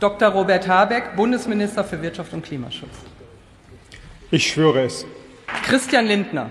Dr. Robert Habeck, Bundesminister für Wirtschaft und Klimaschutz. Ich schwöre es. Christian Lindner,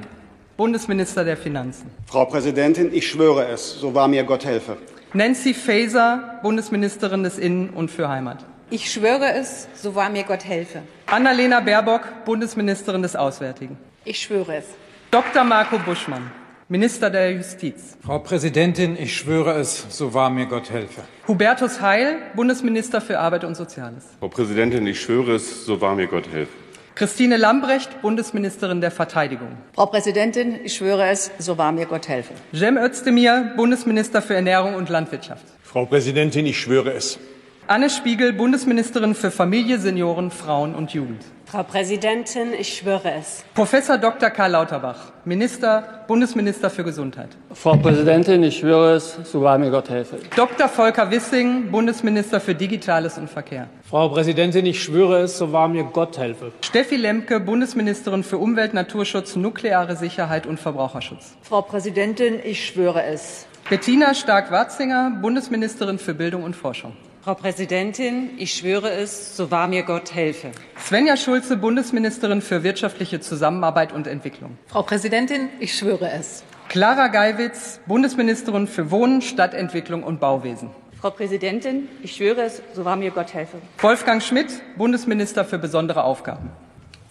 Bundesminister der Finanzen. Frau Präsidentin, ich schwöre es, so wahr mir Gott helfe. Nancy Faeser, Bundesministerin des Innen- und für Heimat. Ich schwöre es, so wahr mir Gott helfe. Annalena Baerbock, Bundesministerin des Auswärtigen. Ich schwöre es. Dr. Marco Buschmann, Minister der Justiz. Frau Präsidentin, ich schwöre es, so wahr mir Gott helfe. Hubertus Heil, Bundesminister für Arbeit und Soziales. Frau Präsidentin, ich schwöre es, so wahr mir Gott helfe. Christine Lambrecht, Bundesministerin der Verteidigung. Frau Präsidentin, ich schwöre es, so wahr mir Gott helfe. Cem Özdemir, Bundesminister für Ernährung und Landwirtschaft. Frau Präsidentin, ich schwöre es. Anne Spiegel, Bundesministerin für Familie, Senioren, Frauen und Jugend. Frau Präsidentin, ich schwöre es. Professor Dr. Karl Lauterbach, Minister, Bundesminister für Gesundheit. Frau Präsidentin, ich schwöre es, so wahr mir Gott helfe. Dr. Volker Wissing, Bundesminister für Digitales und Verkehr. Frau Präsidentin, ich schwöre es, so wahr mir Gott helfe. Steffi Lemke, Bundesministerin für Umwelt, Naturschutz, nukleare Sicherheit und Verbraucherschutz. Frau Präsidentin, ich schwöre es. Bettina Stark-Watzinger, Bundesministerin für Bildung und Forschung. Frau Präsidentin, ich schwöre es, so wahr mir Gott helfe. Svenja Schulze, Bundesministerin für wirtschaftliche Zusammenarbeit und Entwicklung. Frau Präsidentin, ich schwöre es. Clara Geiwitz, Bundesministerin für Wohnen, Stadtentwicklung und Bauwesen. Frau Präsidentin, ich schwöre es, so wahr mir Gott helfe. Wolfgang Schmidt, Bundesminister für besondere Aufgaben.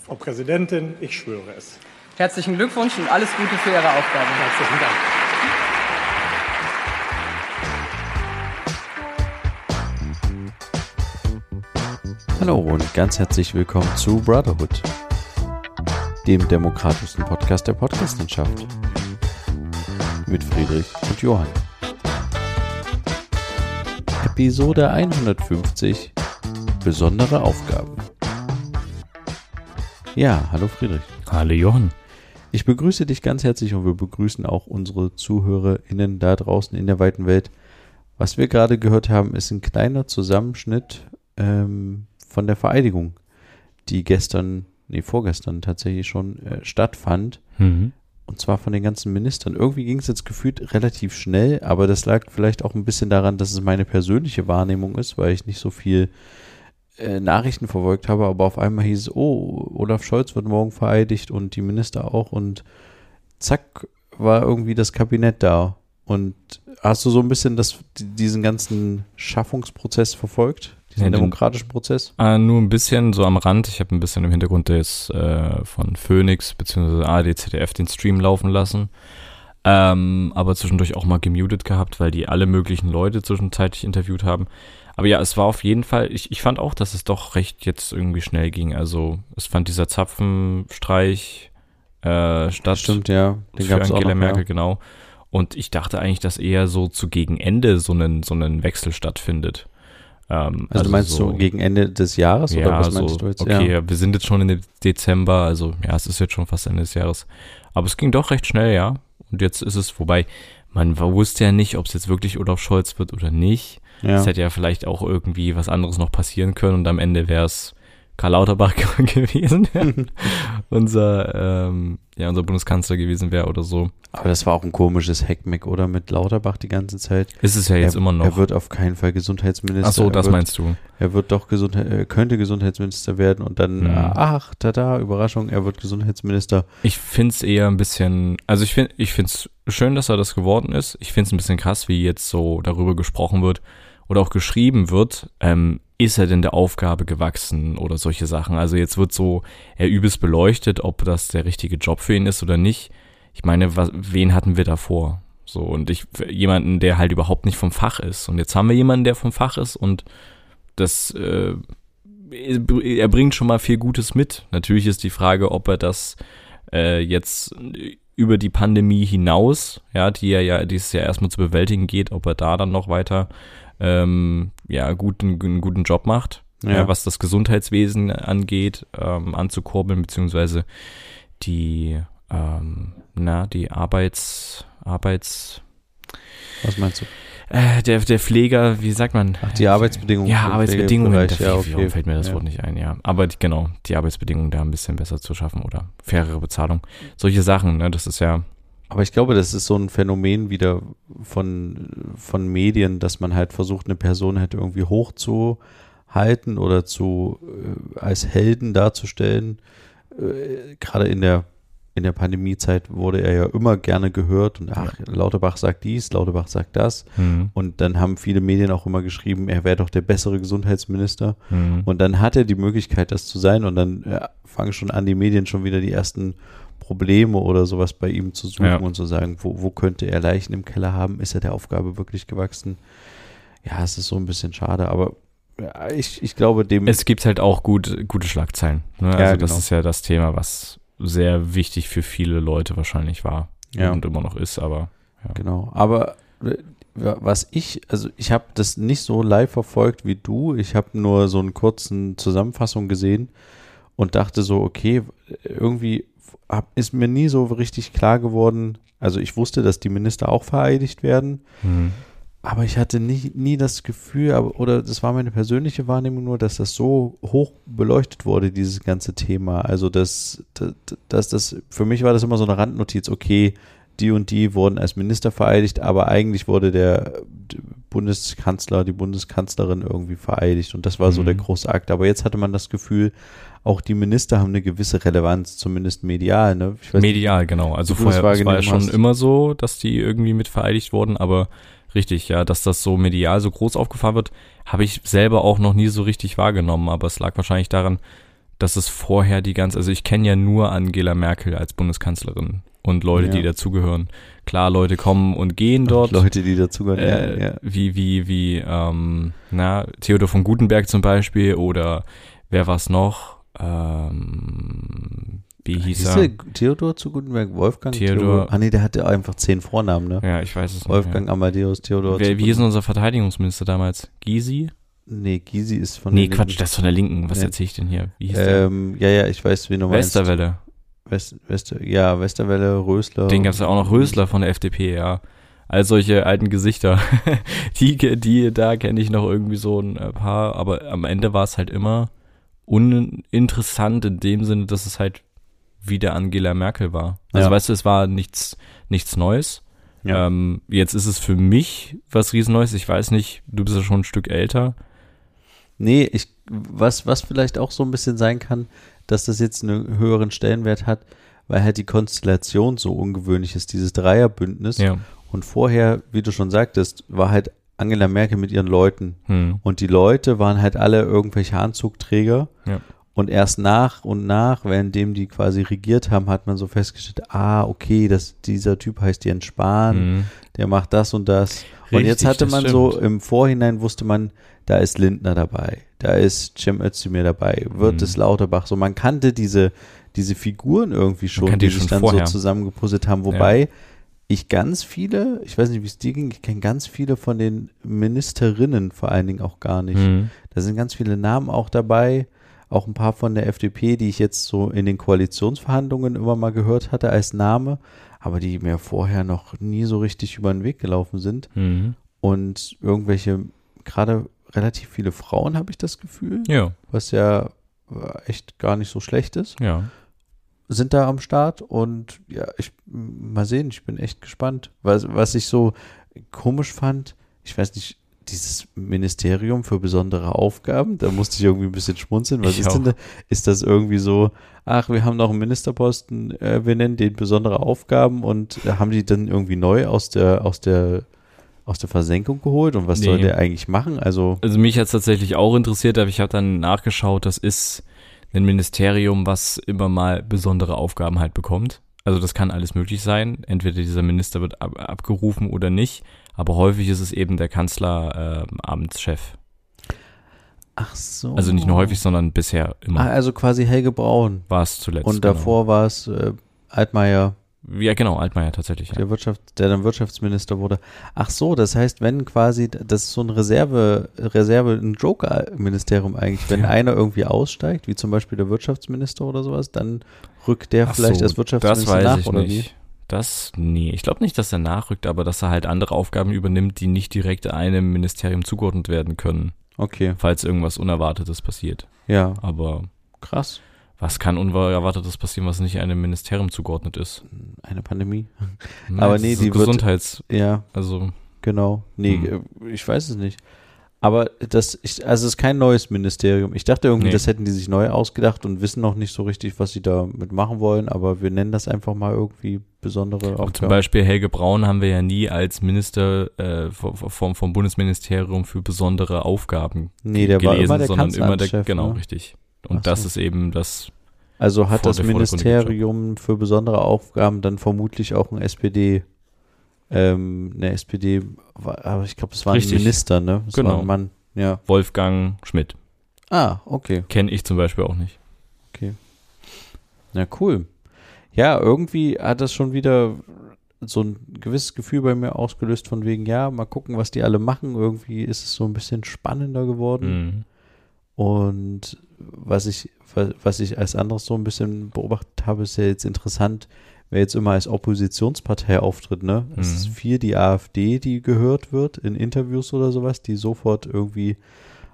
Frau Präsidentin, ich schwöre es. Herzlichen Glückwunsch und alles Gute für Ihre Aufgaben. Herzlichen Dank. Hallo und ganz herzlich willkommen zu Brotherhood, dem demokratischsten Podcast der Podcastlandschaft. Mit Friedrich und Johann. Episode 150 Besondere Aufgaben. Ja, hallo Friedrich. Hallo Johann. Ich begrüße dich ganz herzlich und wir begrüßen auch unsere ZuhörerInnen da draußen in der weiten Welt. Was wir gerade gehört haben, ist ein kleiner Zusammenschnitt ähm, von der Vereidigung, die gestern, nee, vorgestern tatsächlich schon äh, stattfand. Mhm. Und zwar von den ganzen Ministern. Irgendwie ging es jetzt gefühlt relativ schnell, aber das lag vielleicht auch ein bisschen daran, dass es meine persönliche Wahrnehmung ist, weil ich nicht so viel äh, Nachrichten verfolgt habe. Aber auf einmal hieß es, oh, Olaf Scholz wird morgen vereidigt und die Minister auch. Und zack, war irgendwie das Kabinett da. Und hast du so ein bisschen das, diesen ganzen Schaffungsprozess verfolgt? Diesen Ja, den- demokratischen Prozess? Äh, nur ein bisschen so am Rand. Ich habe ein bisschen im Hintergrund des, äh, von Phoenix bzw. ARD, ZDF den Stream laufen lassen. Ähm, aber zwischendurch auch mal gemutet gehabt, weil die alle möglichen Leute zwischenzeitlich interviewt haben. Aber ja, es war auf jeden Fall, ich, ich fand auch, dass es doch recht jetzt irgendwie schnell ging. Also es fand dieser Zapfenstreich äh, statt. Stimmt, ja. Den für Angela noch, Merkel, ja. genau. Und ich dachte eigentlich, dass eher so zu gegen Ende so einen, so einen Wechsel stattfindet. Ähm, Also, du meinst so gegen Ende des Jahres oder was meinst so, du jetzt? Okay, ja. ja, wir sind jetzt schon dem Dezember, also ja, es ist jetzt schon fast Ende des Jahres. Aber es ging doch recht schnell, ja. Und jetzt ist es, wobei, man wusste ja nicht, ob es jetzt wirklich Olaf Scholz wird oder nicht. Ja. Es hätte ja vielleicht auch irgendwie was anderes noch passieren können und am Ende wäre es Karl Lauterbach gewesen, der unser, ähm, ja, unser Bundeskanzler gewesen wäre oder so. Aber das war auch ein komisches Heckmeck, oder? Mit Lauterbach die ganze Zeit. Ist es ja jetzt er, immer noch. Er wird auf keinen Fall Gesundheitsminister. Ach so, das wird, meinst du. Er wird doch Gesundheit, er könnte Gesundheitsminister werden und dann, Mhm. ach, tada, Überraschung, er wird Gesundheitsminister. Ich find's eher ein bisschen, also ich finde, ich find's schön, dass er das geworden ist. Ich find's ein bisschen krass, wie jetzt so darüber gesprochen wird oder auch geschrieben wird. Ähm, ist er denn der Aufgabe gewachsen oder solche Sachen? Also jetzt wird so er übelst beleuchtet, ob das der richtige Job für ihn ist oder nicht. Ich meine, was, wen hatten wir davor? So und ich jemanden, der halt überhaupt nicht vom Fach ist. Und jetzt haben wir jemanden, der vom Fach ist und das äh, er bringt schon mal viel Gutes mit. Natürlich ist die Frage, ob er das äh, jetzt über die Pandemie hinaus, ja, die ja, ja dieses Jahr erstmal zu bewältigen geht, ob er da dann noch weiter ähm, ja, guten, einen guten Job macht, ja. Ja. was das Gesundheitswesen angeht, ähm, anzukurbeln, beziehungsweise die, ähm, na, die Arbeits, Arbeits, Was meinst du? äh, der, der Pfleger, wie sagt man? Ach, die Arbeitsbedingungen. Ja, Arbeitsbedingungen. Da ja, fällt- okay. fällt mir das ja. Wort nicht ein, ja. Aber die, genau, die Arbeitsbedingungen da ein bisschen besser zu schaffen oder fairere Bezahlung. Solche Sachen, ne, das ist ja, Aber ich glaube, das ist so ein Phänomen wieder von, von Medien, dass man halt versucht, eine Person halt irgendwie hochzuhalten halten oder zu äh, als Helden darzustellen. Äh, Gerade in der in der Pandemiezeit wurde er ja immer gerne gehört und ach, Lauterbach sagt dies, Lauterbach sagt das. Mhm. Und dann haben viele Medien auch immer geschrieben, er wäre doch der bessere Gesundheitsminister. Mhm. Und dann hat er die Möglichkeit, das zu sein. Und dann ja, fangen schon an, die Medien schon wieder die ersten Probleme oder sowas bei ihm zu suchen Ja. und zu sagen, wo, wo könnte er Leichen im Keller haben? Ist er der Aufgabe wirklich gewachsen? Ja, es ist so ein bisschen schade, aber ja, ich, ich glaube, dem. Es gibt halt auch gut, gute Schlagzeilen. Ne? Also Ja, das genau. ist ja das Thema, was sehr wichtig für viele Leute wahrscheinlich war Ja. und immer noch ist, aber ja. Genau, aber äh, was ich, also ich habe das nicht so live verfolgt wie du. Ich habe nur so eine kurzen Zusammenfassung gesehen und dachte so, okay, irgendwie hab, ist mir nie so richtig klar geworden. Also ich wusste, dass die Minister auch vereidigt werden, Mhm. aber ich hatte nie, nie das Gefühl, aber, oder das war meine persönliche Wahrnehmung nur, dass das so hoch beleuchtet wurde, dieses ganze Thema. Also dass, dass, das, für mich war das immer so eine Randnotiz, okay, die und die wurden als Minister vereidigt, aber eigentlich wurde der Bundeskanzler, die Bundeskanzlerin irgendwie vereidigt und das war so Mhm. der große Akt. Aber jetzt hatte man das Gefühl, auch die Minister haben eine gewisse Relevanz, zumindest medial. Ne? Weiß Medial, genau. Also das vorher es war ja schon hast. immer so, dass die irgendwie mit vereidigt wurden, aber richtig, ja, dass das so medial so groß aufgefahren wird, habe ich selber auch noch nie so richtig wahrgenommen, aber es lag wahrscheinlich daran, dass es vorher die ganze, also ich kenne ja nur Angela Merkel als Bundeskanzlerin und Leute, Ja. die dazugehören. Klar, Leute kommen und gehen dort. Leute, die dazugehören. äh, ja, ja. Wie, wie, wie, ähm, na, Theodor von Gutenberg zum Beispiel oder wer war's noch? Ähm, wie hieß Hieß er? der Theodor zu Gutenberg? Wolfgang? Theodor- Ah nee, der hatte einfach zehn Vornamen, ne? Ja, ich weiß es nicht. Wolfgang Amadeus Theodor. Wer, wie hieß unser Verteidigungsminister damals? Gysi? Nee, Gysi ist von Nee, der Quatsch, Linken. das ist von der Linken. Was Ja. erzähle ich denn hier? Wie hieß der? Ähm, ja, ja, ich weiß, wie du meinst. Westerwelle. West, Wester, ja, Westerwelle, Rösler. Den gab's ja auch noch Rösler von der FDP, ja. All solche alten Gesichter. die, die, da kenne ich noch irgendwie so ein paar, aber am Ende war es halt immer uninteressant in dem Sinne, dass es halt wieder Angela Merkel war. Also Ja. weißt du, es war nichts, nichts Neues. Ja. Ähm, jetzt ist es für mich was Riesenneues. Ich weiß nicht, du bist ja schon ein Stück älter. Nee, ich, was, was vielleicht auch so ein bisschen sein kann, dass das jetzt einen höheren Stellenwert hat, weil halt die Konstellation so ungewöhnlich ist, dieses Dreierbündnis. Ja. Und vorher, wie du schon sagtest, war halt Angela Merkel mit ihren Leuten. Hm. Und die Leute waren halt alle irgendwelche Anzugträger. Ja. Und erst nach und nach, währenddem die quasi regiert haben, hat man so festgestellt, ah, okay, das, dieser Typ heißt Jens Spahn, Hm. der macht das und das. und Richtig, jetzt hatte man so, im Vorhinein wusste man, da ist Lindner dabei, da ist Cem Özdemir dabei, wird Mhm. es Lauterbach. So, man kannte diese, diese Figuren irgendwie schon, die die sich schon dann vorher. so zusammengepuzzelt haben. Wobei ich ganz viele, ich weiß nicht, wie es dir ging, ich kenne ganz viele von den Ministerinnen vor allen Dingen auch gar nicht. Hm. Da sind ganz viele Namen auch dabei, auch ein paar von der FDP, die ich jetzt so in den Koalitionsverhandlungen immer mal gehört hatte als Name, aber die mir vorher noch nie so richtig über den Weg gelaufen sind. Hm. Und irgendwelche, gerade relativ viele Frauen, habe ich das Gefühl, Ja, was ja äh, echt gar nicht so schlecht ist, ja. Sind da am Start. Und ja, ich mal sehen, ich bin echt gespannt. Was, was ich so komisch fand, ich weiß nicht, dieses Ministerium für besondere Aufgaben, da musste ich irgendwie ein bisschen schmunzeln. Was Ich ist denn auch. da? Ist das irgendwie so, ach, wir haben noch einen Ministerposten, äh, wir nennen den besondere Aufgaben und haben die dann irgendwie neu aus der, aus der, aus der Versenkung geholt und was soll Nee. der eigentlich machen? Also, Also mich hat es tatsächlich auch interessiert, aber ich habe dann nachgeschaut, das ist ein Ministerium, was immer mal besondere Aufgaben halt bekommt. Also das kann alles möglich sein. Entweder dieser Minister wird ab abgerufen oder nicht. Aber häufig ist es eben der Kanzler ähm, Amtschef. ach so. Also nicht nur häufig, sondern bisher Ah, immer also quasi Helge Braun. war es zuletzt. Und genau. davor war es äh, Altmaier, Ja, genau, Altmaier tatsächlich. Ja. der Wirtschaft, der dann Wirtschaftsminister wurde. Ach so, das heißt, wenn quasi, das ist so ein Reserve, Reserve, ein Joker-Ministerium eigentlich, wenn Ja. einer irgendwie aussteigt, wie zum Beispiel der Wirtschaftsminister oder sowas, dann rückt der Ach vielleicht so, als Wirtschaftsminister das weiß nach ich oder nicht. Das, nee, ich glaube nicht, dass er nachrückt, aber dass er halt andere Aufgaben übernimmt, die nicht direkt einem Ministerium zugeordnet werden können, wie? Okay, falls irgendwas Unerwartetes passiert. ja, Aber krass. Was kann Unerwartetes passieren, was nicht einem Ministerium zugeordnet ist? Eine Pandemie. Nein, Aber nee, die wird- Gesundheits, Ja, also genau. Nee, Hm. äh, ich weiß es nicht. Aber das, ich, also es ist kein neues Ministerium. Ich dachte irgendwie, Nee. das hätten die sich neu ausgedacht und wissen noch nicht so richtig, was sie damit machen wollen, aber wir nennen das einfach mal irgendwie besondere Auch zum Aufgaben. Beispiel Helge Braun haben wir ja nie als Minister äh, vom, vom Bundesministerium für besondere Aufgaben Nee, der war gelesen, immer der sondern immer der, Kanzleramtschef, genau, ne? richtig. Und Ach das so. ist eben das, Also hat das Ministerium für besondere Aufgaben dann vermutlich auch ein SPD, ähm, eine SPD, aber ich glaube, es war ein Richtig. Minister, ne? Es Genau. ein Mann, ja. Wolfgang Schmidt. Ah, okay. Kenne ich zum Beispiel auch nicht. Na cool. Ja, irgendwie hat das schon wieder so ein gewisses Gefühl bei mir ausgelöst von wegen, ja, mal gucken, was die alle machen. Irgendwie ist es so ein bisschen spannender geworden. Mhm. Und was ich, wa- was ich als anderes so ein bisschen beobachtet habe, ist ja jetzt interessant, wer jetzt immer als Oppositionspartei auftritt, ne? Es Mhm. ist viel die AfD, die gehört wird in Interviews oder sowas, die sofort irgendwie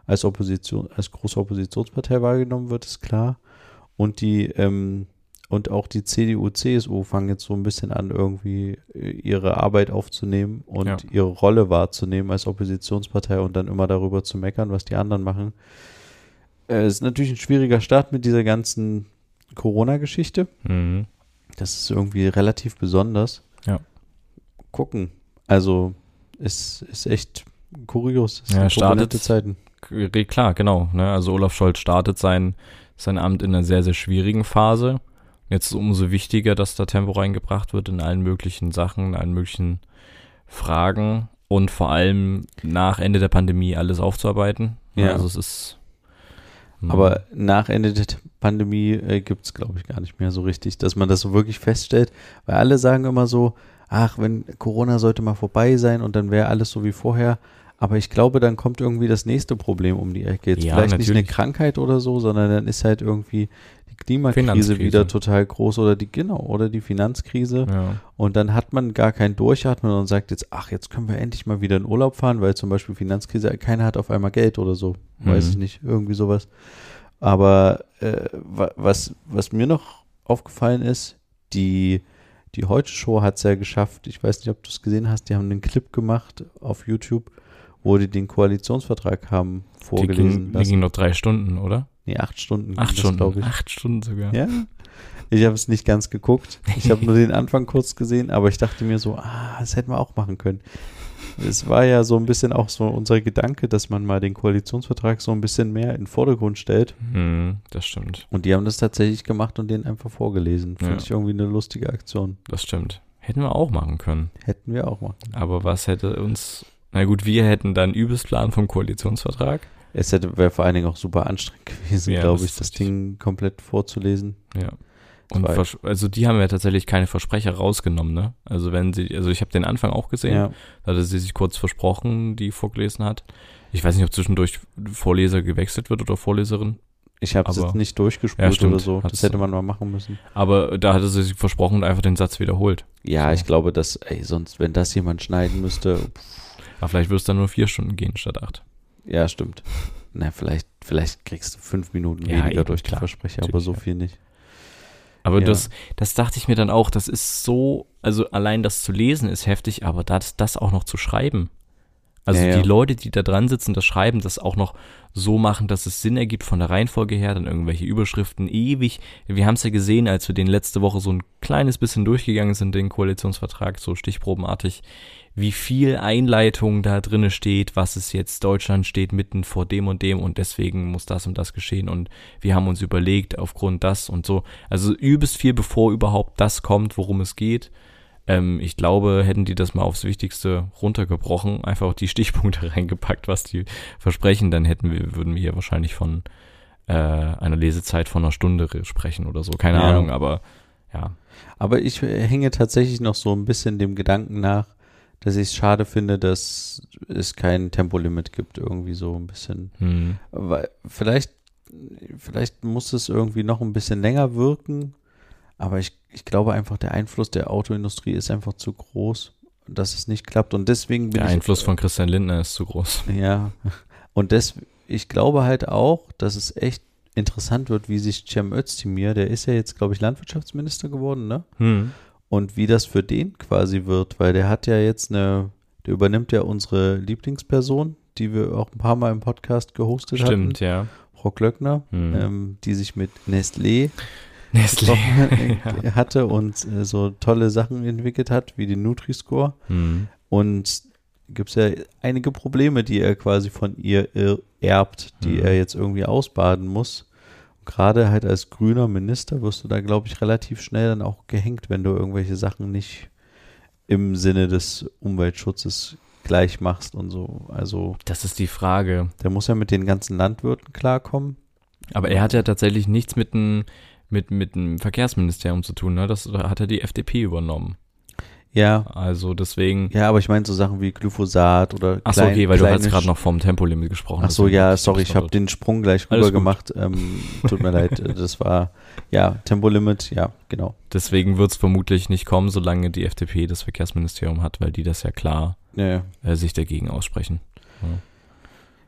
als Opposition, als große Oppositionspartei wahrgenommen wird, ist klar. Und die, ähm, und auch die CDU, CSU fangen jetzt so ein bisschen an, irgendwie äh, ihre Arbeit aufzunehmen und Ja. ihre Rolle wahrzunehmen als Oppositionspartei und dann immer darüber zu meckern, was die anderen machen. Äh, Es ist natürlich ein schwieriger Start mit dieser ganzen Corona-Geschichte. Mhm. Das ist irgendwie relativ besonders. Ja. Gucken. Also, es ist echt kurios. Es Ja, startet- Zeiten. Klar, genau. Ne? Also Olaf Scholz startet sein, sein Amt in einer sehr, sehr schwierigen Phase. Jetzt ist es umso wichtiger, dass da Tempo reingebracht wird in allen möglichen Sachen, in allen möglichen Fragen und vor allem nach Ende der Pandemie alles aufzuarbeiten. Ja. Also es ist. Hm, Aber nach Ende der Pandemie äh, gibt es, glaube ich, gar nicht mehr so richtig, dass man das so wirklich feststellt. Weil alle sagen immer so, ach, wenn Corona sollte mal vorbei sein und dann wäre alles so wie vorher. Aber ich glaube, dann kommt irgendwie das nächste Problem um die Ecke. Jetzt Ja, vielleicht nicht eine natürlich. Krankheit oder so, sondern dann ist halt irgendwie die Klimakrise wieder total groß oder die, genau, oder die Finanzkrise. ja. Und dann hat man gar kein Durchatmen und sagt jetzt, ach, jetzt können wir endlich mal wieder in Urlaub fahren, weil zum Beispiel Finanzkrise, keiner hat auf einmal Geld oder so. Weiß Mhm. ich nicht, irgendwie sowas. Aber äh, wa- was, was mir noch aufgefallen ist, die, die Heute-Show hat es ja geschafft, ich weiß nicht, ob du es gesehen hast, die haben einen Clip gemacht auf YouTube, wo die den Koalitionsvertrag haben Die vorgelesen ging, die lassen. ging noch drei Stunden, oder? Nee, acht Stunden. Acht ging Stunden, glaub ich. acht Stunden sogar. Ja. Ich habe es nicht ganz geguckt. Ich habe nur den Anfang kurz gesehen, aber ich dachte mir so, ah, das hätten wir auch machen können. Es war ja so ein bisschen auch so unser Gedanke, dass man mal den Koalitionsvertrag so ein bisschen mehr in den Vordergrund stellt. Hm, das stimmt, Und die haben das tatsächlich gemacht und den einfach vorgelesen. Finde Ja. ich irgendwie eine lustige Aktion. das stimmt. Hätten wir auch machen können. Hätten wir auch machen. Aber was hätte uns. Na gut, wir hätten dann Übelsplan vom Koalitionsvertrag. Es hätte wäre vor allen Dingen auch super anstrengend gewesen, Ja, glaube ich, das. Ding komplett vorzulesen. Ja. Und also die haben ja tatsächlich keine Versprecher rausgenommen, ne? Also wenn sie, also ich habe den Anfang auch gesehen, Ja. da hatte sie sich kurz versprochen, die vorgelesen hat. Ich weiß nicht, ob zwischendurch Vorleser gewechselt wird oder Vorleserin, Ich habe es jetzt nicht Ja, durchgespult stimmt. oder so. Das hätte man mal machen müssen. aber da hatte sie sich versprochen und einfach den Satz wiederholt. Ja, So. ich glaube, dass, ey, sonst, wenn das jemand schneiden müsste, Aber vielleicht wirst du dann nur vier Stunden gehen statt acht. Ja, stimmt. Na, vielleicht, vielleicht kriegst du fünf Minuten Ja, weniger eben, durch die. Versprecher, aber so viel nicht. Aber Ja. das, das dachte ich mir dann auch, das ist so, also allein das zu lesen ist heftig, aber das, das auch noch zu schreiben. Also Ja, die Leute, die da dran sitzen, das schreiben, das auch noch so machen, dass es Sinn ergibt von der Reihenfolge her, dann irgendwelche Überschriften ewig. Wir haben es ja gesehen, als wir den letzte Woche so ein kleines bisschen durchgegangen sind, den Koalitionsvertrag, so stichprobenartig, wie viel Einleitung da drinne steht, was es jetzt, Deutschland steht mitten vor dem und dem und deswegen muss das und das geschehen und wir haben uns überlegt aufgrund das und so. Also übelst viel, bevor überhaupt das kommt, worum es geht. Ähm, ich glaube, hätten die das mal aufs Wichtigste runtergebrochen, einfach auch die Stichpunkte reingepackt, was die versprechen, dann hätten wir, würden wir hier wahrscheinlich von äh, einer Lesezeit von einer Stunde sprechen oder so. Keine Ja. Ahnung, aber ja. Aber ich äh, hänge tatsächlich noch so ein bisschen dem Gedanken nach, dass ich es schade finde, dass es kein Tempolimit gibt, irgendwie so ein bisschen. Hm. Weil vielleicht, vielleicht muss es irgendwie noch ein bisschen länger wirken, aber ich, ich glaube einfach, der Einfluss der Autoindustrie ist einfach zu groß, dass es nicht klappt. Und deswegen bin Der ich. Einfluss von Christian Lindner ist zu groß. Ja. Und das, ich glaube halt auch, dass es echt interessant wird, wie sich Cem Özdemir, der ist ja jetzt, glaube ich, Landwirtschaftsminister geworden, ne? Hm. Und wie das für den quasi wird, weil der hat ja jetzt eine, der übernimmt ja unsere Lieblingsperson, die wir auch ein paar Mal im Podcast gehostet Stimmt, hatten. Stimmt, ja. Frau Glöckner, Mhm. ähm, die sich mit Nestlé Gesprochen hatte und äh, so tolle Sachen entwickelt hat, wie den Nutri-Score. Mhm. Und gibt es ja einige Probleme, die er quasi von ihr erbt, die Mhm. er jetzt irgendwie ausbaden muss. Gerade halt als grüner Minister wirst du da, glaube ich, relativ schnell dann auch gehängt, wenn du irgendwelche Sachen nicht im Sinne des Umweltschutzes gleich machst und so. Also Das ist die Frage. der muss ja mit den ganzen Landwirten klarkommen. Aber er hat ja tatsächlich nichts mit dem mit, mit dem Verkehrsministerium zu tun, ne? Das hat ja die FDP übernommen. Ja, Also deswegen. ja, aber ich meine so Sachen wie Glyphosat oder Ach so, okay, weil du hast gerade noch vom Tempolimit gesprochen. Ach so, ja, sorry, ich habe den Sprung gleich rüber gemacht. Ähm, tut mir leid, äh, das war, ja, Tempolimit, ja, genau. Deswegen wird es vermutlich nicht kommen, solange die FDP das Verkehrsministerium hat, weil die das ja klar Ja, äh, sich dagegen aussprechen.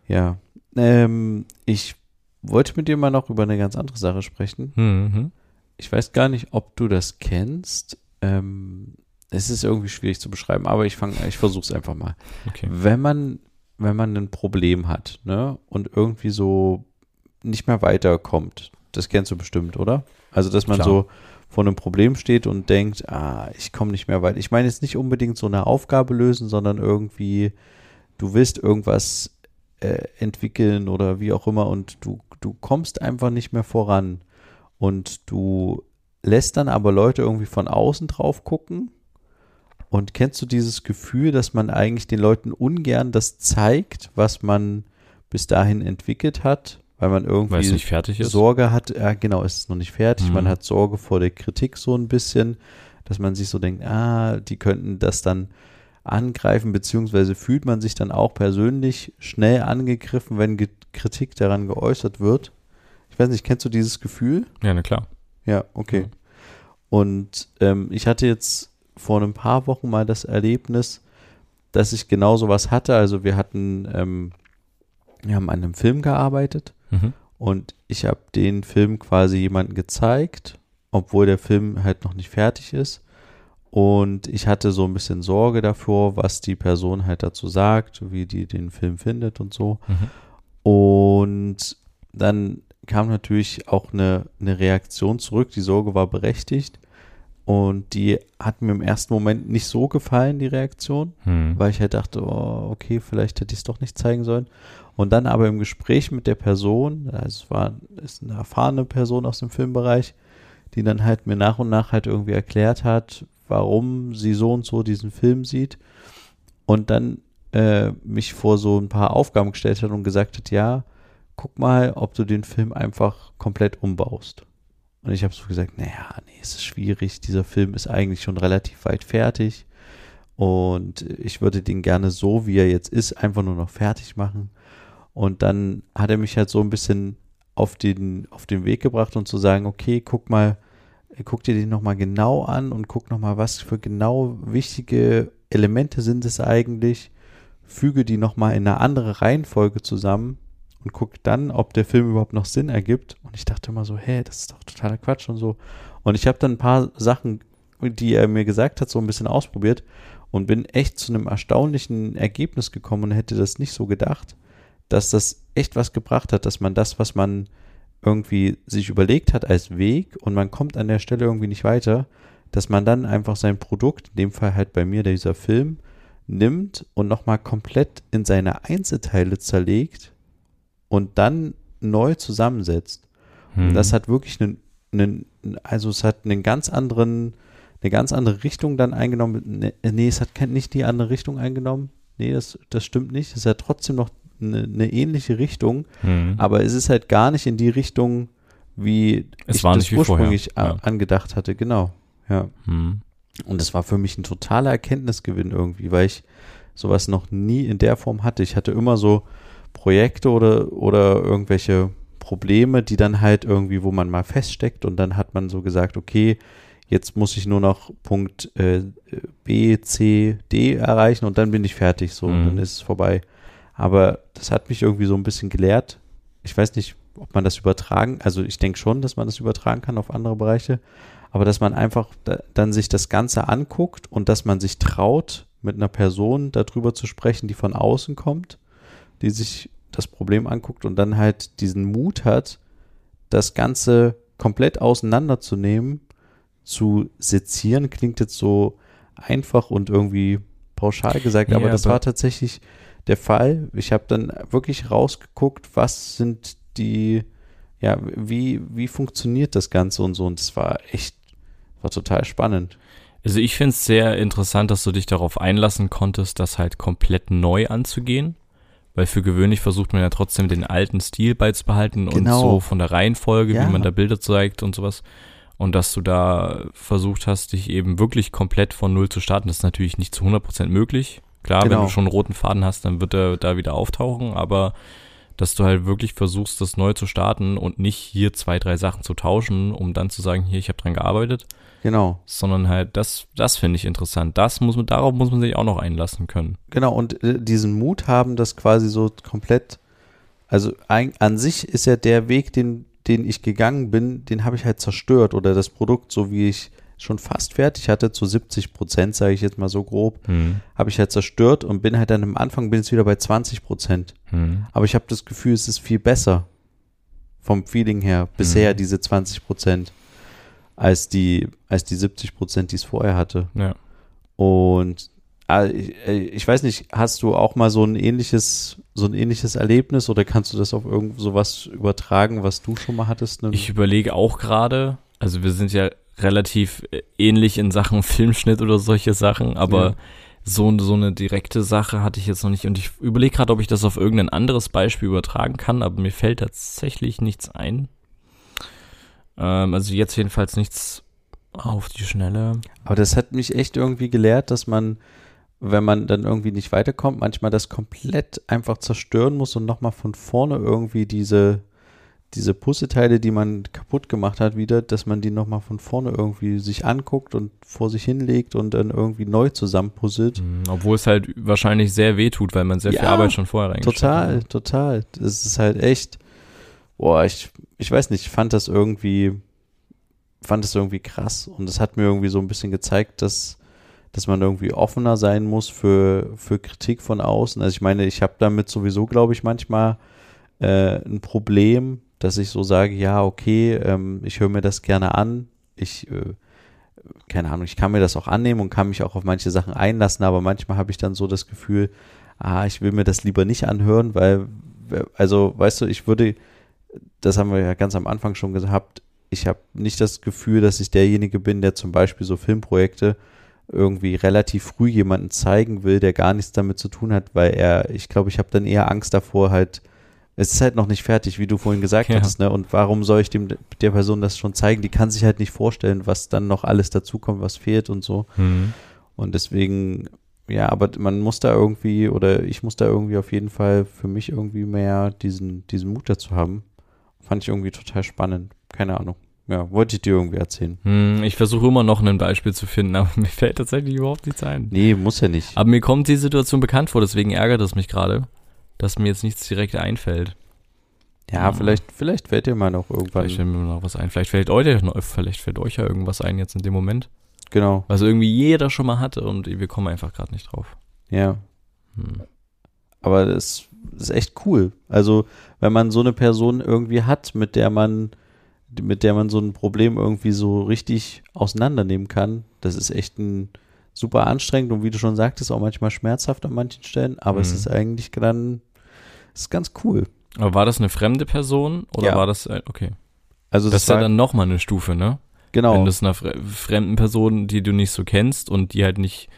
ja. Ähm, ich wollte mit dir mal noch über eine ganz andere Sache sprechen. Mhm. Ich weiß gar nicht, ob du das kennst. Ähm, es ist irgendwie schwierig zu beschreiben, aber ich fange, ich versuche es einfach mal. Okay. Wenn man, wenn man ein Problem hat, ne, und irgendwie so nicht mehr weiterkommt, das kennst du bestimmt, oder? Also, dass man Klar. so vor einem Problem steht und denkt, ah, ich komme nicht mehr weiter. Ich meine jetzt nicht unbedingt so eine Aufgabe lösen, sondern irgendwie, du willst irgendwas äh, entwickeln oder wie auch immer und du, du kommst einfach nicht mehr voran. Und du lässt dann aber Leute irgendwie von außen drauf gucken. Und kennst du dieses Gefühl, dass man eigentlich den Leuten ungern das zeigt, was man bis dahin entwickelt hat, weil man irgendwie Weil es nicht fertig ist. Sorge hat, ja genau, es ist noch nicht fertig, Mhm. man hat Sorge vor der Kritik so ein bisschen, dass man sich so denkt, ah, die könnten das dann angreifen, beziehungsweise fühlt man sich dann auch persönlich schnell angegriffen, wenn Ge Kritik daran geäußert wird. Ich weiß nicht, kennst du dieses Gefühl? Ja, na klar. Ja, okay. Ja. Und ähm, ich hatte jetzt vor ein paar Wochen mal das Erlebnis, dass ich genau sowas hatte. Also wir hatten, ähm, wir haben an einem Film gearbeitet Mhm. und ich habe den Film quasi jemandem gezeigt, obwohl der Film halt noch nicht fertig ist. Und ich hatte so ein bisschen Sorge davor, was die Person halt dazu sagt, wie die den Film findet und so. Mhm. Und dann kam natürlich auch eine, eine Reaktion zurück. Die Sorge war berechtigt. Und die hat mir im ersten Moment nicht so gefallen, die Reaktion, Hm. weil ich halt dachte, oh, okay, vielleicht hätte ich es doch nicht zeigen sollen. Und dann aber im Gespräch mit der Person, also es war ist eine erfahrene Person aus dem Filmbereich, die dann halt mir nach und nach halt irgendwie erklärt hat, warum sie so und so diesen Film sieht. Und dann äh, mich vor so ein paar Aufgaben gestellt hat und gesagt hat, ja, guck mal, ob du den Film einfach komplett umbaust. Und ich habe so gesagt, naja, nee, es ist schwierig. Dieser Film ist eigentlich schon relativ weit fertig. Und ich würde den gerne so, wie er jetzt ist, einfach nur noch fertig machen. Und dann hat er mich halt so ein bisschen auf den, auf den Weg gebracht und zu sagen, okay, guck mal, guck dir den nochmal genau an und guck nochmal, was für genau wichtige Elemente sind es eigentlich. Füge die nochmal in eine andere Reihenfolge zusammen und guck dann, ob der Film überhaupt noch Sinn ergibt. Und ich dachte immer so, hä, das ist doch totaler Quatsch und so. Und ich habe dann ein paar Sachen, die er mir gesagt hat, so ein bisschen ausprobiert und bin echt zu einem erstaunlichen Ergebnis gekommen und hätte das nicht so gedacht, dass das echt was gebracht hat, dass man das, was man irgendwie sich überlegt hat als Weg und man kommt an der Stelle irgendwie nicht weiter, dass man dann einfach sein Produkt, in dem Fall halt bei mir dieser Film, nimmt und nochmal komplett in seine Einzelteile zerlegt und dann neu zusammensetzt. Und Hm. das hat wirklich einen, einen, also es hat einen ganz anderen, eine ganz andere Richtung dann eingenommen. Ne- Nee, es hat nicht die andere Richtung eingenommen. Nee, das, das stimmt nicht. Es hat trotzdem noch eine, eine ähnliche Richtung, Hm. aber es ist halt gar nicht in die Richtung, wie Es ich das wie ursprünglich ja. angedacht hatte. Genau, ja. Hm. Und das war für mich ein totaler Erkenntnisgewinn irgendwie, weil ich sowas noch nie in der Form hatte. Ich hatte immer so Projekte oder, oder irgendwelche Probleme, die dann halt irgendwie, wo man mal feststeckt und dann hat man so gesagt, okay, jetzt muss ich nur noch Punkt äh, B, C, D erreichen und dann bin ich fertig, so, Mhm. dann ist es vorbei. Aber das hat mich irgendwie so ein bisschen gelehrt. Ich weiß nicht, ob man das übertragen, also ich denke schon, dass man das übertragen kann auf andere Bereiche, aber dass man einfach da, dann sich das Ganze anguckt und dass man sich traut, mit einer Person darüber zu sprechen, die von außen kommt, die sich das Problem anguckt und dann halt diesen Mut hat, das Ganze komplett auseinanderzunehmen, zu sezieren, klingt jetzt so einfach und irgendwie pauschal gesagt, Ja, aber das aber- war tatsächlich der Fall. Ich habe dann wirklich rausgeguckt, was sind die, ja, wie, wie funktioniert das Ganze und so. Und das war echt, war total spannend. Also ich finde es sehr interessant, dass du dich darauf einlassen konntest, das halt komplett neu anzugehen. Weil für gewöhnlich versucht man ja trotzdem den alten Stil beizubehalten Genau. und so von der Reihenfolge, Ja. wie man da Bilder zeigt und sowas. Und dass du da versucht hast, dich eben wirklich komplett von Null zu starten, das ist natürlich nicht zu 100% möglich. Klar, wenn Genau. du schon einen roten Faden hast, dann wird er da wieder auftauchen, aber dass du halt wirklich versuchst, das neu zu starten und nicht hier zwei, drei Sachen zu tauschen, um dann zu sagen, hier, ich habe dran gearbeitet, Genau. sondern halt, das, das finde ich interessant. Das muss man, darauf muss man sich auch noch einlassen können. Genau, und äh, diesen Mut haben, das quasi so komplett, also ein, an sich ist ja der Weg, den, den ich gegangen bin, den habe ich halt zerstört oder das Produkt, so wie ich schon fast fertig hatte, zu 70 Prozent, sage ich jetzt mal so grob, Hm. habe ich halt zerstört und bin halt dann am Anfang bin jetzt wieder bei 20 Prozent. Hm. Aber ich habe das Gefühl, es ist viel besser vom Feeling her, bisher diese 20 Prozent, als die, als die 70 Prozent, die es vorher hatte. Ja. Und ah, ich, äh, ich weiß nicht, hast du auch mal so ein ähnliches, so ein ähnliches Erlebnis oder kannst du das auf irgend sowas übertragen, was du schon mal hattest? Ne? Ich überlege auch gerade, also wir sind ja relativ äh, ähnlich in Sachen Filmschnitt oder solche Sachen, aber Ja. so, so eine direkte Sache hatte ich jetzt noch nicht und ich überlege gerade, ob ich das auf irgendein anderes Beispiel übertragen kann, aber mir fällt tatsächlich nichts ein. Ähm, also jetzt jedenfalls nichts auf die Schnelle. Aber das hat mich echt irgendwie gelehrt, dass man, wenn man dann irgendwie nicht weiterkommt, manchmal das komplett einfach zerstören muss und nochmal von vorne irgendwie diese, diese Puzzleteile, die man kaputt gemacht hat, wieder, dass man die nochmal von vorne irgendwie sich anguckt und vor sich hinlegt und dann irgendwie neu zusammenpuzzelt. Mhm, Obwohl es halt wahrscheinlich sehr weh tut, weil man sehr viel Ja, Arbeit schon vorher reingesteckt Total, hat. total. Das ist halt echt, boah, ich, ich weiß nicht, ich fand das irgendwie, fand das irgendwie krass und es hat mir irgendwie so ein bisschen gezeigt, dass, dass man irgendwie offener sein muss für, für Kritik von außen. Also ich meine, ich habe damit sowieso, glaube ich, manchmal äh, ein Problem, dass ich so sage, ja, okay, ähm, ich höre mir das gerne an, ich, äh, keine Ahnung, ich kann mir das auch annehmen und kann mich auch auf manche Sachen einlassen, aber manchmal habe ich dann so das Gefühl, ah, ich will mir das lieber nicht anhören, weil, also, weißt du, ich würde, das haben wir ja ganz am Anfang schon gehabt, ich habe nicht das Gefühl, dass ich derjenige bin, der zum Beispiel so Filmprojekte irgendwie relativ früh jemanden zeigen will, der gar nichts damit zu tun hat, weil er, ich glaube, ich habe dann eher Angst davor, halt, es ist halt noch nicht fertig, wie du vorhin gesagt Ja. hattest, ne? Und warum soll ich dem der Person das schon zeigen? Die kann sich halt nicht vorstellen, was dann noch alles dazukommt, was fehlt und so. Mhm. Und deswegen, ja, aber man muss da irgendwie, oder ich muss da irgendwie auf jeden Fall für mich irgendwie mehr diesen, diesen Mut dazu haben. Fand ich irgendwie total spannend. Keine Ahnung. Ja, wollte ich dir irgendwie erzählen. Hm, Ich versuche immer noch ein Beispiel zu finden, aber mir fällt tatsächlich überhaupt nichts ein. Nee, muss ja nicht. Aber mir kommt die Situation bekannt vor, deswegen ärgert es mich gerade, dass mir jetzt nichts direkt einfällt. Ja, Ja. vielleicht, vielleicht fällt dir mal noch irgendwann. Vielleicht fällt mir noch was ein. Vielleicht fällt euch, vielleicht fällt euch ja irgendwas ein jetzt in dem Moment. Genau. Was irgendwie jeder schon mal hatte und wir kommen einfach gerade nicht drauf. Ja. Hm. Aber das ist echt cool. Also, wenn man so eine Person irgendwie hat, mit der man, mit der man so ein Problem irgendwie so richtig auseinandernehmen kann, das ist echt ein super anstrengend und wie du schon sagtest, auch manchmal schmerzhaft an manchen Stellen, aber es Mhm. ist eigentlich dann, es ist ganz cool. Aber war das eine fremde Person oder Ja. war das, äh, okay. Also Das das, ist ja dann nochmal eine Stufe, ne? genau. Wenn das einer fre fremden Person, die du nicht so kennst und die halt nicht,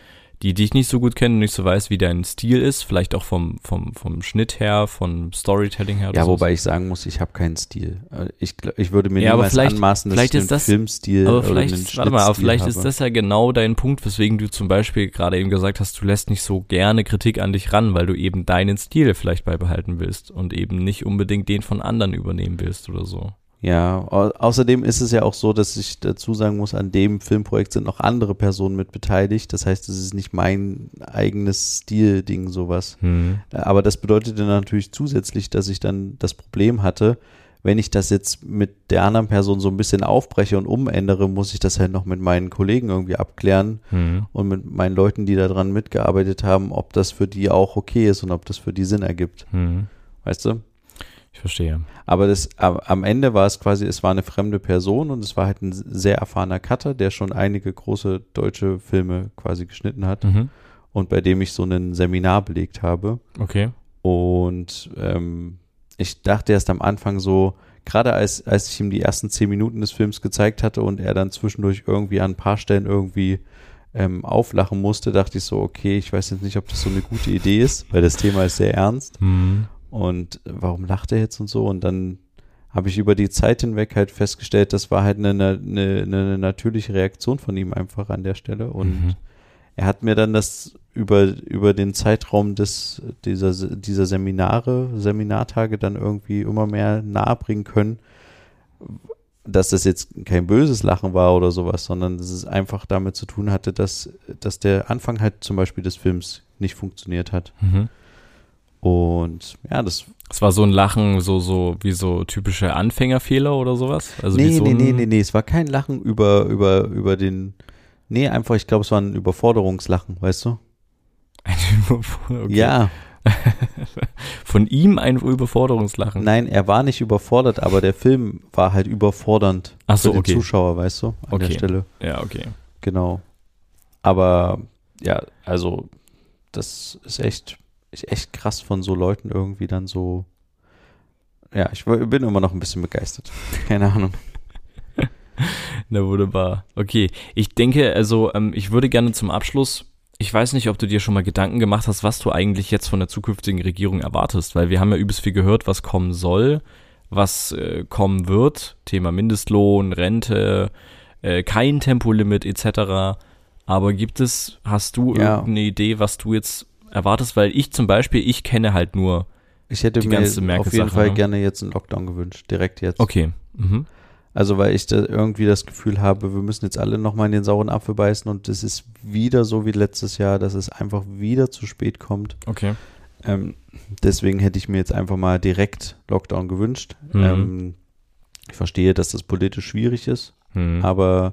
die dich nicht so gut kennen und nicht so weiß, wie dein Stil ist, vielleicht auch vom, vom, vom Schnitt her, vom Storytelling her. oder ja, so. wobei ich sagen muss, ich habe keinen Stil. Äh, Ich, ich würde mir Ja, aber niemals vielleicht- anmaßen, dass vielleicht ich ist einen das- Filmstil Aber oder vielleicht, einen warte mal, aber vielleicht habe. ist das ja genau dein Punkt, weswegen du zum Beispiel gerade eben gesagt hast, du lässt nicht so gerne Kritik an dich ran, weil du eben deinen Stil vielleicht beibehalten willst und eben nicht unbedingt den von anderen übernehmen willst oder so. Ja, au außerdem ist es ja auch so, dass ich dazu sagen muss, an dem Filmprojekt sind noch andere Personen mit beteiligt. Das heißt, es ist nicht mein eigenes Stil-Ding, sowas. Hm. Aber das bedeutet dann natürlich zusätzlich, dass ich dann das Problem hatte, wenn ich das jetzt mit der anderen Person so ein bisschen aufbreche und umändere, muss ich das halt noch mit meinen Kollegen irgendwie abklären Mhm. und mit meinen Leuten, die daran mitgearbeitet haben, ob das für die auch okay ist und ob das für die Sinn ergibt. Mhm. Weißt du? Ich verstehe. Aber das, am am Ende war es quasi, es war eine fremde Person und es war halt ein sehr erfahrener Cutter, der schon einige große deutsche Filme quasi geschnitten hat Mhm. und bei dem ich so ein Seminar belegt habe. Okay. Und ähm, ich dachte erst am Anfang so, gerade als, als ich ihm die ersten zehn Minuten des Films gezeigt hatte und er dann zwischendurch irgendwie an ein paar Stellen irgendwie ähm, auflachen musste, dachte ich so, okay, ich weiß jetzt nicht, ob das so eine gute Idee ist, weil das Thema ist sehr ernst. Mhm. Und warum lacht er jetzt und so? Und dann habe ich über die Zeit hinweg halt festgestellt, das war halt eine, eine, eine natürliche Reaktion von ihm einfach an der Stelle. Und Mhm. er hat mir dann das über, über den Zeitraum des, dieser, dieser Seminare, Seminartage dann irgendwie immer mehr nahebringen können, dass das jetzt kein böses Lachen war oder sowas, sondern dass es einfach damit zu tun hatte, dass, dass der Anfang halt zum Beispiel des Films nicht funktioniert hat. Mhm. Und ja, das Es war so ein Lachen, so, so, wie so typische Anfängerfehler oder sowas? Also nee, so nee, nee, nee, nee, es war kein Lachen über, über, über den, nee, einfach, ich glaube, es war ein Überforderungslachen, weißt du? Ein Überfor- okay. Ja, Von ihm ein Überforderungslachen. nein, er war nicht überfordert, aber der Film war halt überfordernd Ach so, für den okay. Zuschauer, weißt du, an Okay. der Stelle. Ja, okay. Genau. Aber ja, also das ist echt, ist echt krass von so Leuten irgendwie dann so. Ja, ich bin immer noch ein bisschen begeistert. Keine Ahnung. Na wunderbar. Okay, ich denke, also ähm, ich würde gerne zum Abschluss, ich weiß nicht, ob du dir schon mal Gedanken gemacht hast, was du eigentlich jetzt von der zukünftigen Regierung erwartest, weil wir haben ja übelst viel gehört, was kommen soll, was äh, kommen wird, Thema Mindestlohn, Rente, äh, kein Tempolimit etc. Aber gibt es, hast du Ja. irgendeine Idee, was du jetzt erwartest? Weil ich zum Beispiel, ich kenne halt nur, Ich hätte Die mir ganze auf Merkel-Sache, jeden Fall ne? gerne jetzt einen Lockdown gewünscht, direkt jetzt. okay, mhm. Also weil ich da irgendwie das Gefühl habe, wir müssen jetzt alle nochmal in den sauren Apfel beißen und es ist wieder so wie letztes Jahr, dass es einfach wieder zu spät kommt. okay. Ähm, deswegen hätte ich mir jetzt einfach mal direkt Lockdown gewünscht. Mhm. Ähm, ich verstehe, dass das politisch schwierig ist, Hm. aber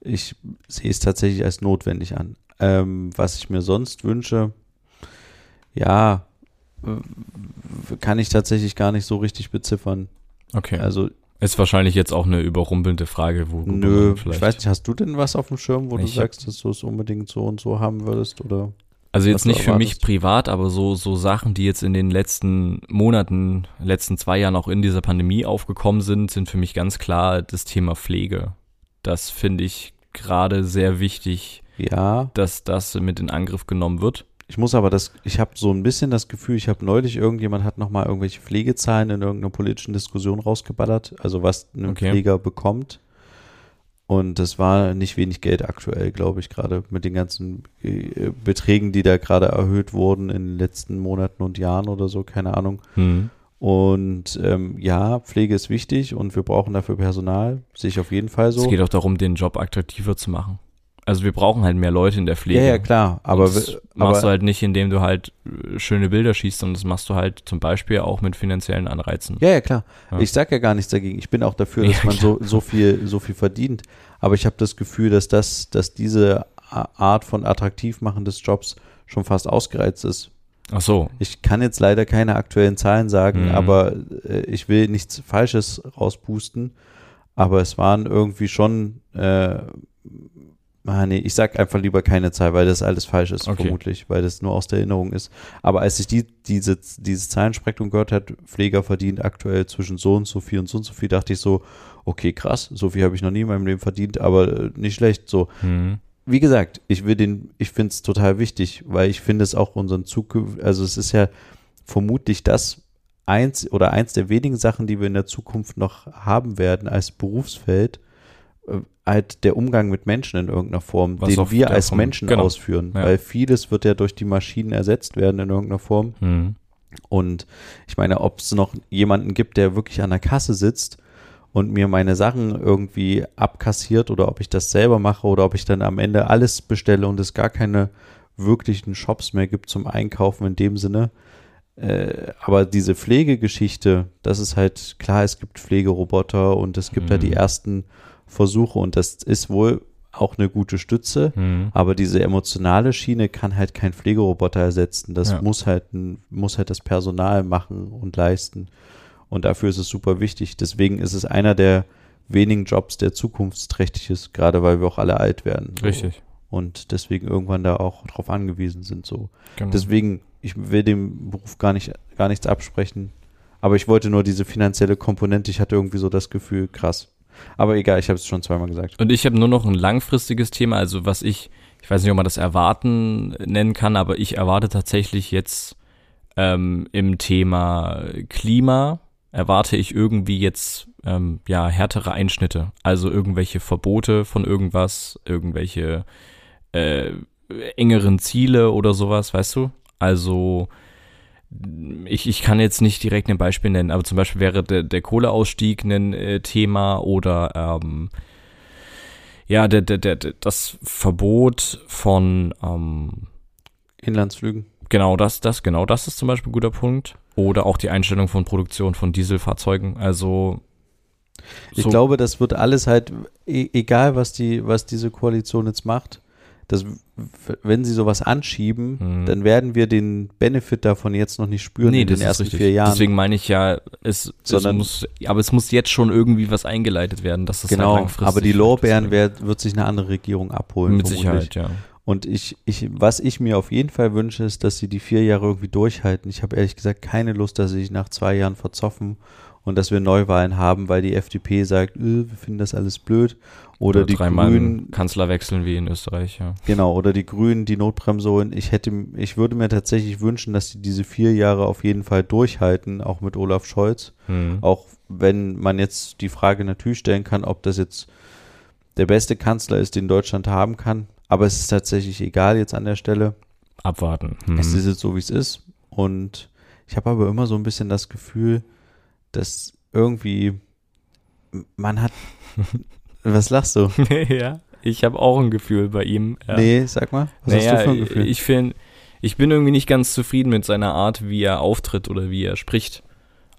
ich sehe es tatsächlich als notwendig an. Ähm, was ich mir sonst wünsche, ja, kann ich tatsächlich gar nicht so richtig beziffern. Okay. Also Ist wahrscheinlich jetzt auch eine überrumpelnde Frage, wo Nö, vielleicht. ich weiß nicht, hast du denn was auf dem Schirm, wo du Ich hab- sagst, dass du es unbedingt so und so haben würdest? Oder? Also jetzt du nicht für mich privat, aber so, so Sachen, die jetzt in den letzten Monaten, letzten zwei Jahren auch in dieser Pandemie aufgekommen sind, sind für mich ganz klar das Thema Pflege. Das finde ich gerade sehr wichtig, Ja, dass das mit in Angriff genommen wird. Ich muss aber das, ich habe so ein bisschen das Gefühl, ich habe neulich, irgendjemand hat nochmal irgendwelche Pflegezahlen in irgendeiner politischen Diskussion rausgeballert, also was ein Okay. Pfleger bekommt. Und das war nicht wenig Geld aktuell, glaube ich, gerade mit den ganzen äh, Beträgen, die da gerade erhöht wurden in den letzten Monaten und Jahren oder so, keine Ahnung. Hm. Und ähm, ja, Pflege ist wichtig und wir brauchen dafür Personal, sehe ich auf jeden Fall so. Es geht auch darum, den Job attraktiver zu machen. Also wir brauchen halt mehr Leute in der Pflege. Ja, ja, klar. Aber, Und das w- machst aber du halt nicht, indem du halt äh, schöne Bilder schießt, sondern das machst du halt zum Beispiel auch mit finanziellen Anreizen. ja, ja, klar. Ja. Ich sag ja gar nichts dagegen. Ich bin auch dafür, Ja, dass man so, so viel, so viel verdient. Aber ich habe das Gefühl, dass das, dass diese Art von attraktiv machen des Jobs schon fast ausgereizt ist. Ach so. Ich kann jetzt leider keine aktuellen Zahlen sagen, Mhm. aber äh, ich will nichts Falsches rauspusten. Aber es waren irgendwie schon, äh, ah, nee, ich sag einfach lieber keine Zahl, weil das alles falsch ist, Okay. vermutlich, weil das nur aus der Erinnerung ist. Aber als ich die, diese, dieses Zahlenspektrum gehört hat, Pfleger verdient aktuell zwischen so und so viel und so und so viel, dachte ich so, okay, krass, so viel habe ich noch nie in meinem Leben verdient, aber äh, nicht schlecht, so Hm. wie gesagt, ich will den, ich finde es total wichtig, weil ich finde es auch unseren Zukunft, also es ist ja vermutlich das eins oder eins der wenigen Sachen, die wir in der Zukunft noch haben werden als Berufsfeld, halt der Umgang mit Menschen in irgendeiner Form, Was den wir als Menschen genau. ausführen, Ja. weil vieles wird ja durch die Maschinen ersetzt werden in irgendeiner Form. Hm. Und ich meine, ob es noch jemanden gibt, der wirklich an der Kasse sitzt und mir meine Sachen irgendwie abkassiert oder ob ich das selber mache oder ob ich dann am Ende alles bestelle und es gar keine wirklichen Shops mehr gibt zum Einkaufen in dem Sinne. Äh, aber diese Pflegegeschichte, das ist halt klar, es gibt Pflegeroboter und es gibt mhm. halt die ersten Versuche und das ist wohl auch eine gute Stütze, mhm. aber diese emotionale Schiene kann halt kein Pflegeroboter ersetzen. Das ja. muss halt muss halt das Personal machen und leisten. Und dafür ist es super wichtig. Deswegen ist es einer der wenigen Jobs, der zukunftsträchtig ist, gerade weil wir auch alle alt werden. So. Richtig. Und deswegen irgendwann da auch drauf angewiesen sind. So. Genau. Deswegen, ich will dem Beruf gar nicht, gar nichts absprechen. Aber ich wollte nur diese finanzielle Komponente. Ich hatte irgendwie so das Gefühl, krass. Aber egal, ich habe es schon zweimal gesagt. Und ich habe nur noch ein langfristiges Thema, also was ich, ich weiß nicht, ob man das erwarten nennen kann, aber ich erwarte tatsächlich jetzt ähm, im Thema Klima, erwarte ich irgendwie jetzt ähm, ja härtere Einschnitte, also irgendwelche Verbote von irgendwas, irgendwelche äh, engeren Ziele oder sowas, weißt du? Also ich, ich kann jetzt nicht direkt ein Beispiel nennen, aber zum Beispiel wäre der, der Kohleausstieg ein äh, Thema oder ähm, ja, der, der, der, das Verbot von ähm, Inlandsflügen. Genau, das, das, genau, das ist zum Beispiel ein guter Punkt. Oder auch die Einstellung von Produktion von Dieselfahrzeugen. Also ich so. glaube, das wird alles halt, e egal was die, was diese Koalition jetzt macht, dass, wenn sie sowas anschieben, mhm. dann werden wir den Benefit davon jetzt noch nicht spüren nee, in den ersten vier Jahren. Deswegen meine ich ja, es, Sondern, es muss, aber es muss jetzt schon irgendwie was eingeleitet werden, dass das halt genau, halt aber die Lorbeeren wird, wird sich eine andere Regierung abholen. Mit vermutlich. Sicherheit, ja. Und ich, ich, was ich mir auf jeden Fall wünsche, ist, dass sie die vier Jahre irgendwie durchhalten. Ich habe ehrlich gesagt keine Lust, dass sie sich nach zwei Jahren verzoffen und dass wir Neuwahlen haben, weil die FDP sagt, äh, wir finden das alles blöd. Oder, oder die Grünen. Kanzler wechseln wie in Österreich, ja. Genau, oder die Grünen die Notbremse holen. Ich hätte, ich würde mir tatsächlich wünschen, dass sie diese vier Jahre auf jeden Fall durchhalten, auch mit Olaf Scholz. Mhm. Auch wenn man jetzt die Frage natürlich stellen kann, ob das jetzt der beste Kanzler ist, den Deutschland haben kann. Aber es ist tatsächlich egal jetzt an der Stelle. Abwarten. Mhm. Es ist jetzt so, wie es ist. Und ich habe aber immer so ein bisschen das Gefühl, dass irgendwie man hat. was lachst du? ja, ich habe auch ein Gefühl bei ihm. Ja. Nee, sag mal. Was naja, hast du für ein Gefühl? Ich finde, ich bin irgendwie nicht ganz zufrieden mit seiner Art, wie er auftritt oder wie er spricht.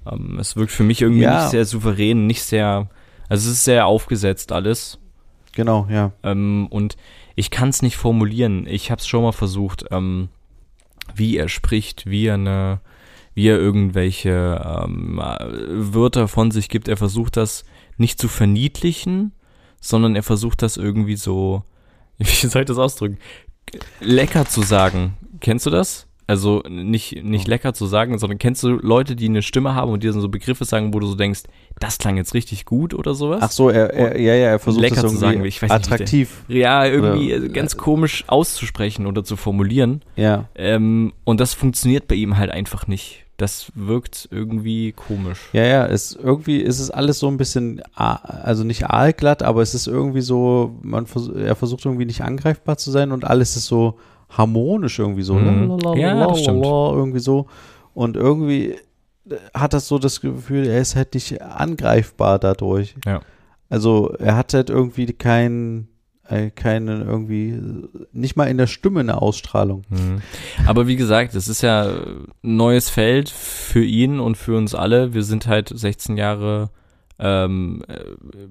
Ähm, es wirkt für mich irgendwie ja. nicht sehr souverän, nicht sehr. Also es ist sehr aufgesetzt alles. Genau, ja. Ähm, und ich kann es nicht formulieren. Ich habe es schon mal versucht, ähm, wie er spricht, wie er eine wie er irgendwelche ähm, Wörter von sich gibt. Er versucht das nicht zu verniedlichen, sondern er versucht das irgendwie so, wie soll ich das ausdrücken, lecker zu sagen. Kennst du das? Also nicht, nicht lecker zu sagen, sondern kennst du Leute, die eine Stimme haben und dir so Begriffe sagen, wo du so denkst, das klang jetzt richtig gut oder sowas? Ach so, er, er ja, ja, er versucht lecker das zu sagen, ich weiß attraktiv. Nicht, ja, irgendwie oder, ganz komisch auszusprechen oder zu formulieren. Ja. Ähm, und das funktioniert bei ihm halt einfach nicht das wirkt irgendwie komisch. Ja, ja, es irgendwie ist es alles so ein bisschen, also nicht aalglatt, aber es ist irgendwie so, man er versucht irgendwie nicht angreifbar zu sein und alles ist so harmonisch irgendwie so. Mhm. Ja, das stimmt. Irgendwie so. Und irgendwie hat das so das Gefühl, er ist halt nicht angreifbar dadurch. Ja. Also er hat halt irgendwie keinen äh, keine irgendwie, nicht mal in der Stimme eine Ausstrahlung. Mhm. Aber wie gesagt, es ist ja ein neues Feld für ihn und für uns alle. Wir sind halt 16 Jahre ähm, äh,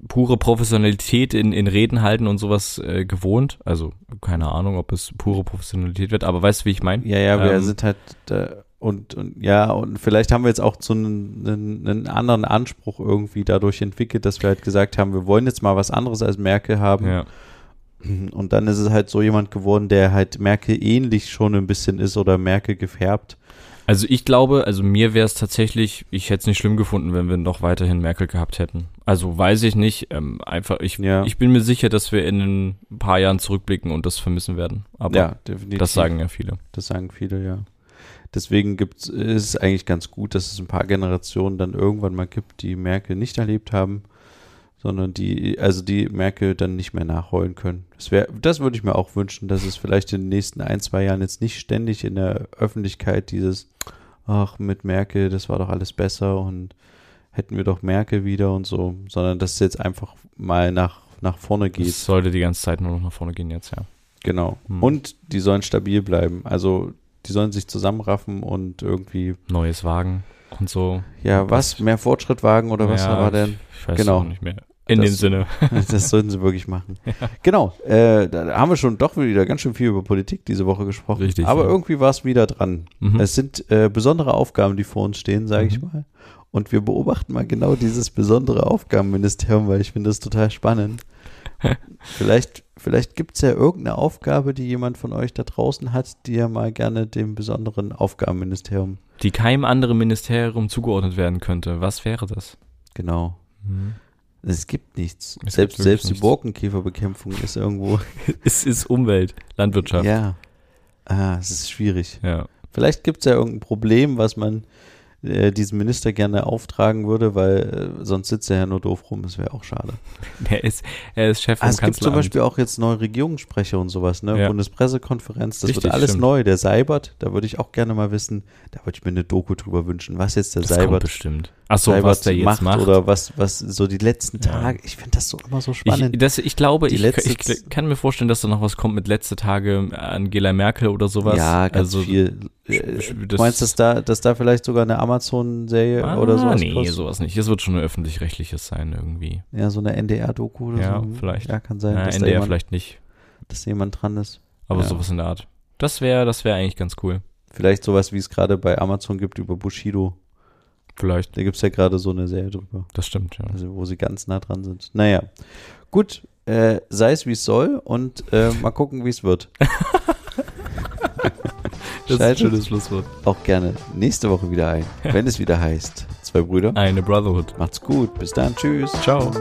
pure Professionalität in, in Reden halten und sowas äh, gewohnt. Also keine Ahnung, ob es pure Professionalität wird, aber weißt du, wie ich meine? Ja, ja, wir ähm, sind halt äh, und, und ja, und vielleicht haben wir jetzt auch so einen, einen, einen, anderen Anspruch irgendwie dadurch entwickelt, dass wir halt gesagt haben, wir wollen jetzt mal was anderes als Merkel haben. Ja. Und dann ist es halt so jemand geworden, der halt Merkel ähnlich schon ein bisschen ist oder Merkel gefärbt. Also ich glaube, also mir wäre es tatsächlich, ich hätte es nicht schlimm gefunden, wenn wir noch weiterhin Merkel gehabt hätten. Also weiß ich nicht, ähm, einfach, ich, ja. ich bin mir sicher, dass wir in ein paar Jahren zurückblicken und das vermissen werden. Aber ja, definitiv. das sagen ja viele. Das sagen viele, ja. Deswegen gibt's, ist es eigentlich ganz gut, dass es ein paar Generationen dann irgendwann mal gibt, die Merkel nicht erlebt haben sondern die, also die Merkel dann nicht mehr nachholen können. Das, wär, das würde ich mir auch wünschen, dass es vielleicht in den nächsten ein, zwei Jahren jetzt nicht ständig in der Öffentlichkeit dieses, ach, mit Merkel, das war doch alles besser und hätten wir doch Merkel wieder und so, sondern dass es jetzt einfach mal nach, nach vorne geht. Es sollte die ganze Zeit nur noch nach vorne gehen jetzt, ja. Genau. Hm. Und die sollen stabil bleiben. Also die sollen sich zusammenraffen und irgendwie. Neues Wagen und so. Ja, was? Mehr Fortschritt wagen oder was Ja, war denn? Ich weiß Genau. nicht mehr. In Das- dem Sinne. Das sollten sie wirklich machen. Genau, äh, da haben wir schon doch wieder ganz schön viel über Politik diese Woche gesprochen. Richtig, Aber ja. irgendwie war es wieder dran. Mhm. Es sind äh, besondere Aufgaben, die vor uns stehen, sage ich Mhm. mal. Und wir beobachten mal genau dieses besondere Aufgabenministerium, weil ich finde das total spannend. vielleicht vielleicht gibt es ja irgendeine Aufgabe, die jemand von euch da draußen hat, die er mal gerne dem besonderen Aufgabenministerium, Die keinem anderen Ministerium zugeordnet werden könnte. Was wäre das? genau. Mhm. Es gibt nichts. Es selbst gibt selbst die nichts. Borkenkäferbekämpfung ist irgendwo. Es ist Umwelt, Landwirtschaft. Ja. Ah, es ist schwierig. Ja. Vielleicht gibt es ja irgendein Problem, was man äh, diesem Minister gerne auftragen würde, weil äh, sonst sitzt er ja nur doof rum. Das wäre auch schade. Er ist, er ist Chef vom Ah, es gibt zum. Beispiel auch jetzt neue Regierungssprecher und sowas, ne? Ja. Bundespressekonferenz, das Richtig, wird alles stimmt. neu. Der Seibert, da würde ich auch gerne mal wissen, da würde ich mir eine Doku drüber wünschen, was jetzt der das kommt Seibert, bestimmt. Ach so, was der jetzt macht, macht. oder was, was so die letzten Ja. Tage. Ich finde das so immer so spannend. Ich, das, ich glaube, Die ich, letzte ich, kann mir vorstellen, dass da noch was kommt mit letzte Tage Angela Merkel oder sowas. ja, ganz also, viel. Äh, Du das- meinst, dass da, dass da vielleicht sogar eine Amazon-Serie Ah, oder sowas nee, kostet? sowas nicht. Das wird schon ein öffentlich-rechtliches sein irgendwie. Ja, so eine NDR-Doku oder Ja, so. vielleicht. Ja, kann sein, Na, dass, da NDR jemand, vielleicht nicht, dass da jemand dran ist. aber Ja. sowas in der Art. Das wäre das wäre eigentlich ganz cool. Vielleicht sowas, wie es gerade bei Amazon gibt über Bushido. Vielleicht. Da gibt es ja gerade so eine Serie drüber, Das stimmt, ja. also wo sie ganz nah dran sind. Naja, gut, äh, sei es wie es soll und äh, mal gucken, wie es wird. Das ist ein schönes Schlusswort. auch gerne nächste Woche wieder ein, wenn es wieder heißt. Zwei Brüder. Eine Brotherhood. Macht's gut, bis dann, tschüss. Ciao.